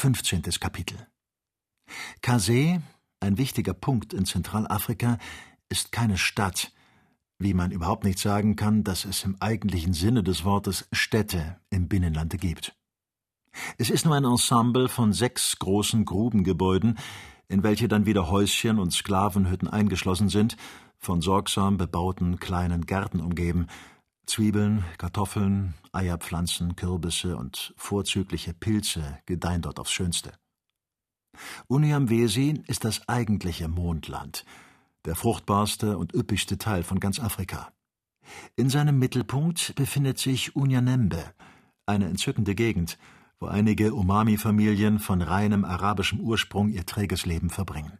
15. Kapitel Kasee, ein wichtiger Punkt in Zentralafrika, ist keine Stadt, wie man überhaupt nicht sagen kann, dass es im eigentlichen Sinne des Wortes Städte im Binnenlande gibt. Es ist nur ein Ensemble von sechs großen Grubengebäuden, in welche dann wieder Häuschen und Sklavenhütten eingeschlossen sind, von sorgsam bebauten kleinen Gärten umgeben, Zwiebeln, Kartoffeln, Eierpflanzen, Kürbisse und vorzügliche Pilze gedeihen dort aufs Schönste. Uniamwesi ist das eigentliche Mondland, der fruchtbarste und üppigste Teil von ganz Afrika. In seinem Mittelpunkt befindet sich Unyanembe, eine entzückende Gegend, wo einige Umami-Familien von reinem arabischem Ursprung ihr träges Leben verbringen.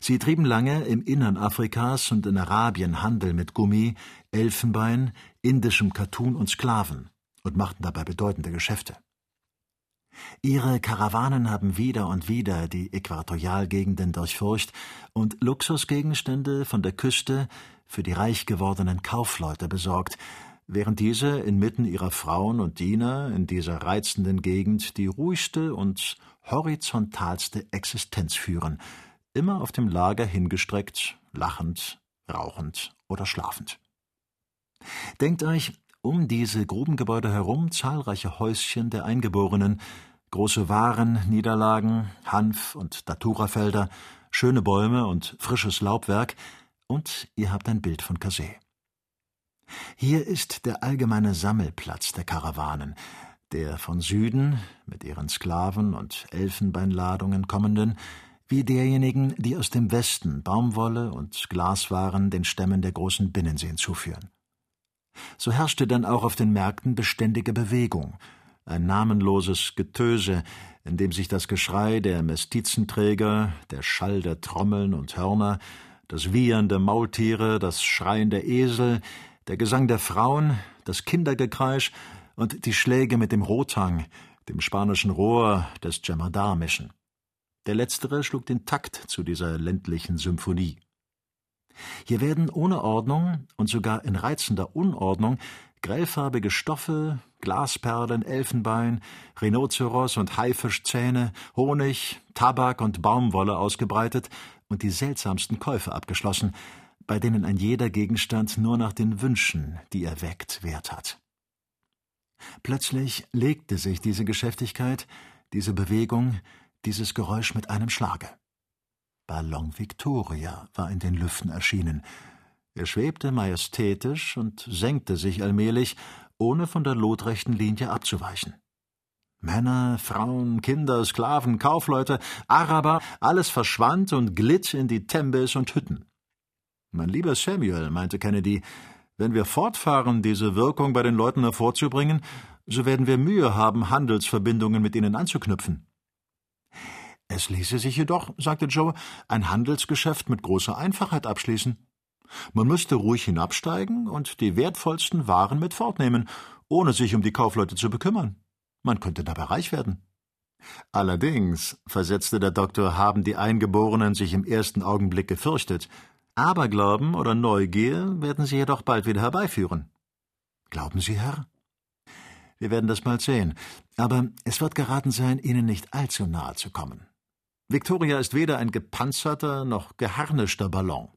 Sie trieben lange im Innern Afrikas und in Arabien Handel mit Gummi, Elfenbein, indischem Kattun und Sklaven und machten dabei bedeutende Geschäfte. Ihre Karawanen haben wieder und wieder die Äquatorialgegenden durchfurcht und Luxusgegenstände von der Küste für die reich gewordenen Kaufleute besorgt, während diese inmitten ihrer Frauen und Diener in dieser reizenden Gegend die ruhigste und horizontalste Existenz führen, immer auf dem Lager hingestreckt, lachend, rauchend oder schlafend. Denkt euch, um diese Grubengebäude herum zahlreiche Häuschen der Eingeborenen, große Warenniederlagen, Hanf- und Daturafelder, schöne Bäume und frisches Laubwerk, und ihr habt ein Bild von Kasee. Hier ist der allgemeine Sammelplatz der Karawanen, der von Süden, mit ihren Sklaven und Elfenbeinladungen kommenden, wie derjenigen, die aus dem Westen Baumwolle und Glaswaren den Stämmen der großen Binnenseen zuführen. So herrschte dann auch auf den Märkten beständige Bewegung, ein namenloses Getöse, in dem sich das Geschrei der Mestizenträger, der Schall der Trommeln und Hörner, das Wiehern der Maultiere, das Schreien der Esel, der Gesang der Frauen, das Kindergekreisch und die Schläge mit dem Rotang, dem spanischen Rohr des Jemadar mischen. Der letztere schlug den Takt zu dieser ländlichen Symphonie. Hier werden ohne Ordnung und sogar in reizender Unordnung grellfarbige Stoffe, Glasperlen, Elfenbein, Rhinoceros und Haifischzähne, Honig, Tabak und Baumwolle ausgebreitet und die seltsamsten Käufe abgeschlossen, bei denen ein jeder Gegenstand nur nach den Wünschen, die er weckt, Wert hat. Plötzlich legte sich diese Geschäftigkeit, diese Bewegung, dieses Geräusch mit einem Schlage. Ballon Victoria war in den Lüften erschienen. Er schwebte majestätisch und senkte sich allmählich, ohne von der lotrechten Linie abzuweichen. Männer, Frauen, Kinder, Sklaven, Kaufleute, Araber, alles verschwand und glitt in die Tembes und Hütten. Mein lieber Samuel, meinte Kennedy, wenn wir fortfahren, diese Wirkung bei den Leuten hervorzubringen, so werden wir Mühe haben, Handelsverbindungen mit ihnen anzuknüpfen. Es ließe sich jedoch, sagte Joe, ein Handelsgeschäft mit großer Einfachheit abschließen. Man müsste ruhig hinabsteigen und die wertvollsten Waren mit fortnehmen, ohne sich um die Kaufleute zu bekümmern. Man könnte dabei reich werden. Allerdings, versetzte der Doktor, haben die Eingeborenen sich im ersten Augenblick gefürchtet. Aberglauben oder Neugier werden sie jedoch bald wieder herbeiführen. Glauben Sie, Herr? Wir werden das bald sehen, aber es wird geraten sein, Ihnen nicht allzu nahe zu kommen. Victoria ist weder ein gepanzerter noch geharnischter Ballon.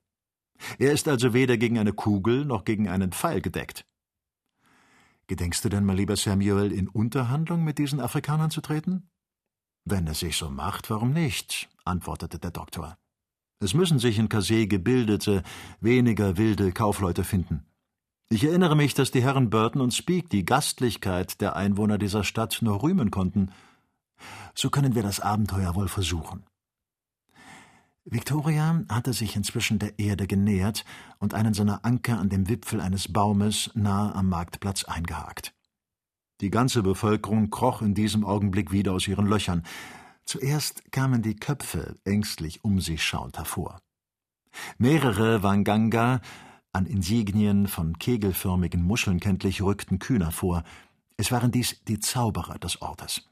Er ist also weder gegen eine Kugel noch gegen einen Pfeil gedeckt. Gedenkst du denn, mein lieber Samuel, in Unterhandlung mit diesen Afrikanern zu treten? Wenn es sich so macht, warum nicht? antwortete der Doktor. Es müssen sich in Kasee gebildete, weniger wilde Kaufleute finden. Ich erinnere mich, dass die Herren Burton und Speake die Gastlichkeit der Einwohner dieser Stadt nur rühmen konnten so können wir das Abenteuer wohl versuchen. Victoria hatte sich inzwischen der Erde genähert und einen seiner Anker an dem Wipfel eines Baumes nahe am Marktplatz eingehakt. Die ganze Bevölkerung kroch in diesem Augenblick wieder aus ihren Löchern. Zuerst kamen die Köpfe ängstlich um sich schauend hervor. Mehrere Wanganga, an Insignien von kegelförmigen Muscheln kenntlich, rückten kühner vor. Es waren dies die Zauberer des Ortes.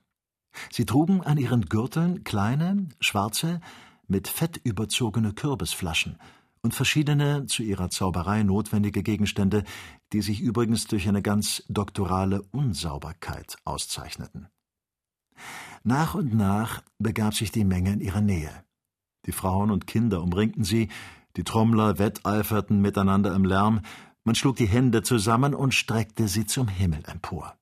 Sie trugen an ihren Gürteln kleine, schwarze, mit Fett überzogene Kürbisflaschen und verschiedene zu ihrer Zauberei notwendige Gegenstände, die sich übrigens durch eine ganz doktorale Unsauberkeit auszeichneten. Nach und nach begab sich die Menge in ihre Nähe. Die Frauen und Kinder umringten sie, die Trommler wetteiferten miteinander im Lärm, man schlug die Hände zusammen und streckte sie zum Himmel empor.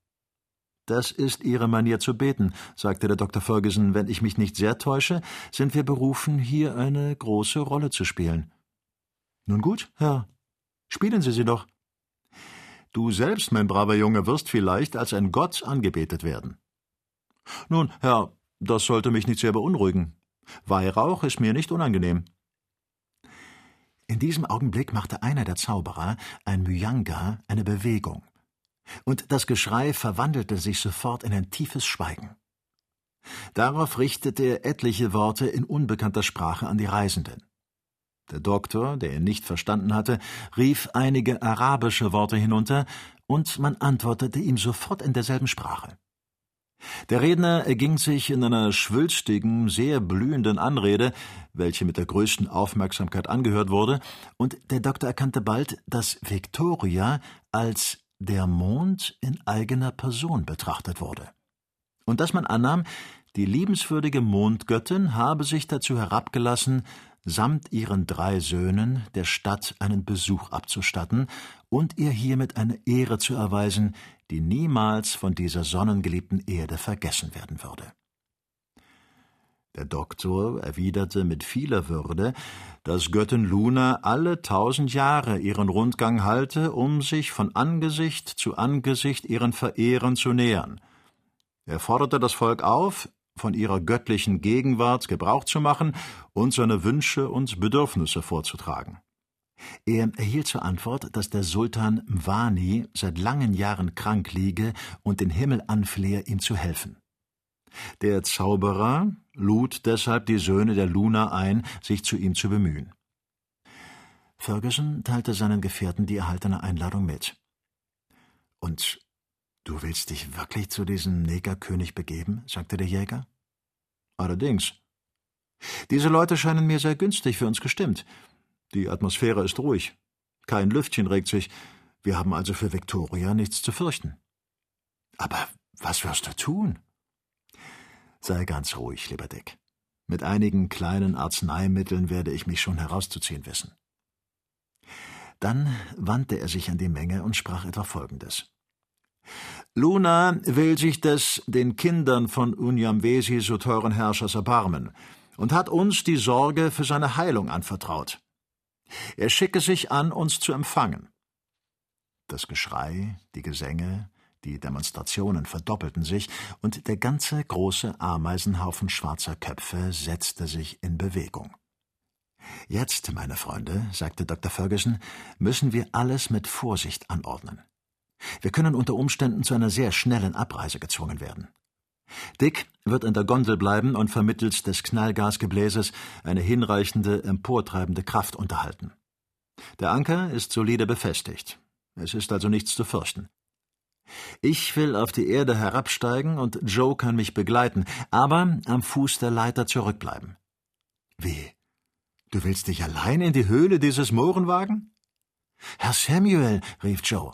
Das ist Ihre Manier zu beten, sagte der Dr. Ferguson. Wenn ich mich nicht sehr täusche, sind wir berufen, hier eine große Rolle zu spielen. Nun gut, Herr, spielen Sie sie doch. Du selbst, mein braver Junge, wirst vielleicht als ein Gott angebetet werden. Nun, Herr, das sollte mich nicht sehr beunruhigen. Weihrauch ist mir nicht unangenehm. In diesem Augenblick machte einer der Zauberer, ein Myanga, eine Bewegung und das Geschrei verwandelte sich sofort in ein tiefes Schweigen. Darauf richtete er etliche Worte in unbekannter Sprache an die Reisenden. Der Doktor, der ihn nicht verstanden hatte, rief einige arabische Worte hinunter, und man antwortete ihm sofort in derselben Sprache. Der Redner erging sich in einer schwülstigen, sehr blühenden Anrede, welche mit der größten Aufmerksamkeit angehört wurde, und der Doktor erkannte bald, dass Victoria als der Mond in eigener Person betrachtet wurde, und dass man annahm, die liebenswürdige Mondgöttin habe sich dazu herabgelassen, samt ihren drei Söhnen der Stadt einen Besuch abzustatten und ihr hiermit eine Ehre zu erweisen, die niemals von dieser sonnengeliebten Erde vergessen werden würde. Der Doktor erwiderte mit vieler Würde, dass Göttin Luna alle tausend Jahre ihren Rundgang halte, um sich von Angesicht zu Angesicht ihren Verehrern zu nähern. Er forderte das Volk auf, von ihrer göttlichen Gegenwart Gebrauch zu machen und seine Wünsche und Bedürfnisse vorzutragen. Er erhielt zur Antwort, dass der Sultan Mwani seit langen Jahren krank liege und den Himmel anflehe, ihm zu helfen. Der Zauberer lud deshalb die Söhne der Luna ein, sich zu ihm zu bemühen. Ferguson teilte seinen Gefährten die erhaltene Einladung mit. Und du willst dich wirklich zu diesem Negerkönig begeben? sagte der Jäger. Allerdings. Diese Leute scheinen mir sehr günstig für uns gestimmt. Die Atmosphäre ist ruhig. Kein Lüftchen regt sich. Wir haben also für Victoria nichts zu fürchten. Aber was wirst du tun? Sei ganz ruhig, lieber Dick. Mit einigen kleinen Arzneimitteln werde ich mich schon herauszuziehen wissen. Dann wandte er sich an die Menge und sprach etwa Folgendes. Luna will sich des den Kindern von Unyamwesi so teuren Herrschers erbarmen und hat uns die Sorge für seine Heilung anvertraut. Er schicke sich an, uns zu empfangen. Das Geschrei, die Gesänge, die Demonstrationen verdoppelten sich, und der ganze große Ameisenhaufen schwarzer Köpfe setzte sich in Bewegung. Jetzt, meine Freunde, sagte Dr. Ferguson, müssen wir alles mit Vorsicht anordnen. Wir können unter Umständen zu einer sehr schnellen Abreise gezwungen werden. Dick wird in der Gondel bleiben und vermittels des Knallgasgebläses eine hinreichende, emportreibende Kraft unterhalten. Der Anker ist solide befestigt. Es ist also nichts zu fürchten. Ich will auf die Erde herabsteigen und Joe kann mich begleiten, aber am Fuß der Leiter zurückbleiben. Wie? Du willst dich allein in die Höhle dieses Mohren wagen? Herr Samuel, rief Joe,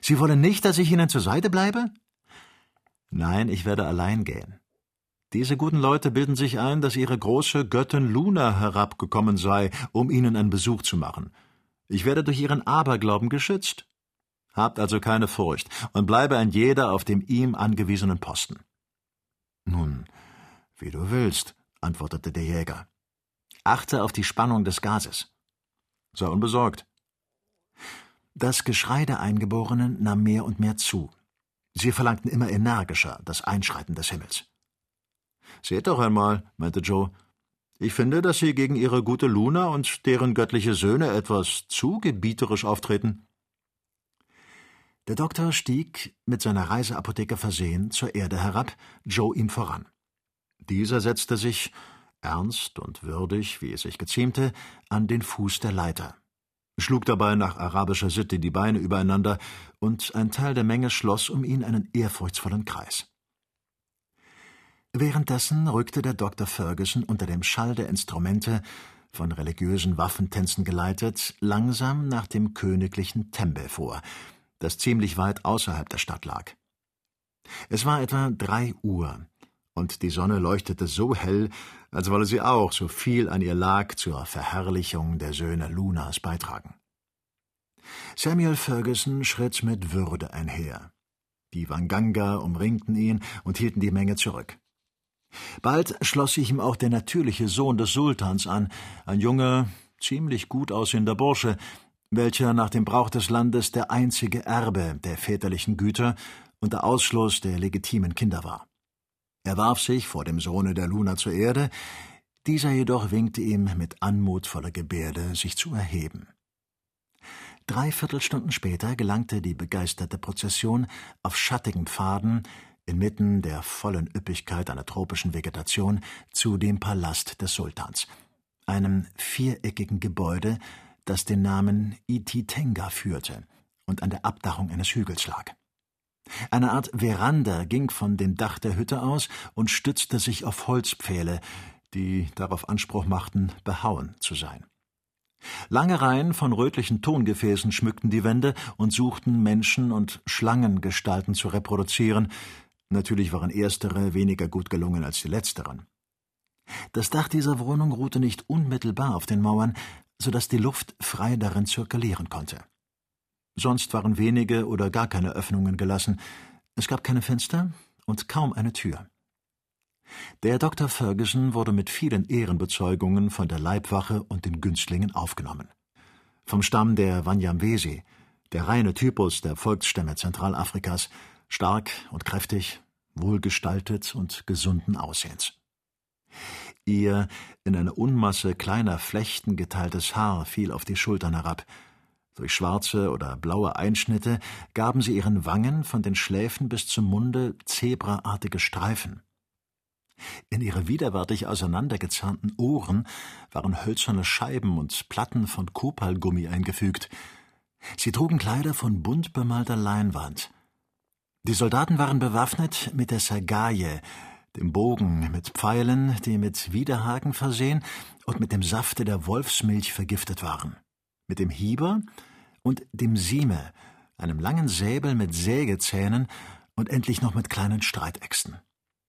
Sie wollen nicht, dass ich Ihnen zur Seite bleibe? Nein, ich werde allein gehen. Diese guten Leute bilden sich ein, dass ihre große Göttin Luna herabgekommen sei, um ihnen einen Besuch zu machen. Ich werde durch ihren Aberglauben geschützt. Habt also keine Furcht und bleibe ein jeder auf dem ihm angewiesenen Posten. Nun, wie du willst, antwortete der Jäger. Achte auf die Spannung des Gases. Sei unbesorgt. Das Geschrei der Eingeborenen nahm mehr und mehr zu. Sie verlangten immer energischer das Einschreiten des Himmels. Seht doch einmal, meinte Joe, ich finde, dass Sie gegen Ihre gute Luna und deren göttliche Söhne etwas zu gebieterisch auftreten. Der Doktor stieg, mit seiner Reiseapotheke versehen, zur Erde herab, Joe ihm voran. Dieser setzte sich, ernst und würdig, wie es sich geziemte, an den Fuß der Leiter, schlug dabei nach arabischer Sitte die Beine übereinander, und ein Teil der Menge schloss um ihn einen ehrfurchtsvollen Kreis. Währenddessen rückte der Dr. Ferguson unter dem Schall der Instrumente, von religiösen Waffentänzen geleitet, langsam nach dem königlichen Tembe vor, das ziemlich weit außerhalb der Stadt lag. Es war etwa drei Uhr, und die Sonne leuchtete so hell, als wolle sie auch, so viel an ihr lag, zur Verherrlichung der Söhne Lunas beitragen. Samuel Ferguson schritt mit Würde einher. Die Wanganga umringten ihn und hielten die Menge zurück. Bald schloss sich ihm auch der natürliche Sohn des Sultans an, ein junger, ziemlich gut aussehender Bursche, welcher nach dem Brauch des Landes der einzige Erbe der väterlichen Güter und der Ausschluss der legitimen Kinder war. Er warf sich vor dem Sohne der Luna zur Erde, dieser jedoch winkte ihm mit anmutvoller Gebärde, sich zu erheben. Drei Viertelstunden später gelangte die begeisterte Prozession auf schattigen Pfaden inmitten der vollen Üppigkeit einer tropischen Vegetation zu dem Palast des Sultans, einem viereckigen Gebäude, das den Namen Ititenga führte und an der Abdachung eines Hügels lag. Eine Art Veranda ging von dem Dach der Hütte aus und stützte sich auf Holzpfähle, die darauf Anspruch machten, behauen zu sein. Lange Reihen von rötlichen Tongefäßen schmückten die Wände und suchten Menschen und Schlangengestalten zu reproduzieren, natürlich waren erstere weniger gut gelungen als die letzteren. Das Dach dieser Wohnung ruhte nicht unmittelbar auf den Mauern, so dass die Luft frei darin zirkulieren konnte. Sonst waren wenige oder gar keine Öffnungen gelassen, es gab keine Fenster und kaum eine Tür. Der Dr. Ferguson wurde mit vielen Ehrenbezeugungen von der Leibwache und den Günstlingen aufgenommen. Vom Stamm der Wanyamwesi, der reine Typus der Volksstämme Zentralafrikas, stark und kräftig, wohlgestaltet und gesunden Aussehens. Ihr in eine Unmasse kleiner Flechten geteiltes Haar fiel auf die Schultern herab, durch schwarze oder blaue Einschnitte gaben sie ihren Wangen von den Schläfen bis zum Munde zebraartige Streifen. In ihre widerwärtig auseinandergezahnten Ohren waren hölzerne Scheiben und Platten von Kopalgummi eingefügt. Sie trugen Kleider von bunt bemalter Leinwand. Die Soldaten waren bewaffnet mit der Sagaye, dem Bogen mit Pfeilen, die mit Widerhaken versehen und mit dem Safte der Wolfsmilch vergiftet waren mit dem Hieber und dem Sieme, einem langen Säbel mit Sägezähnen und endlich noch mit kleinen Streitäxten.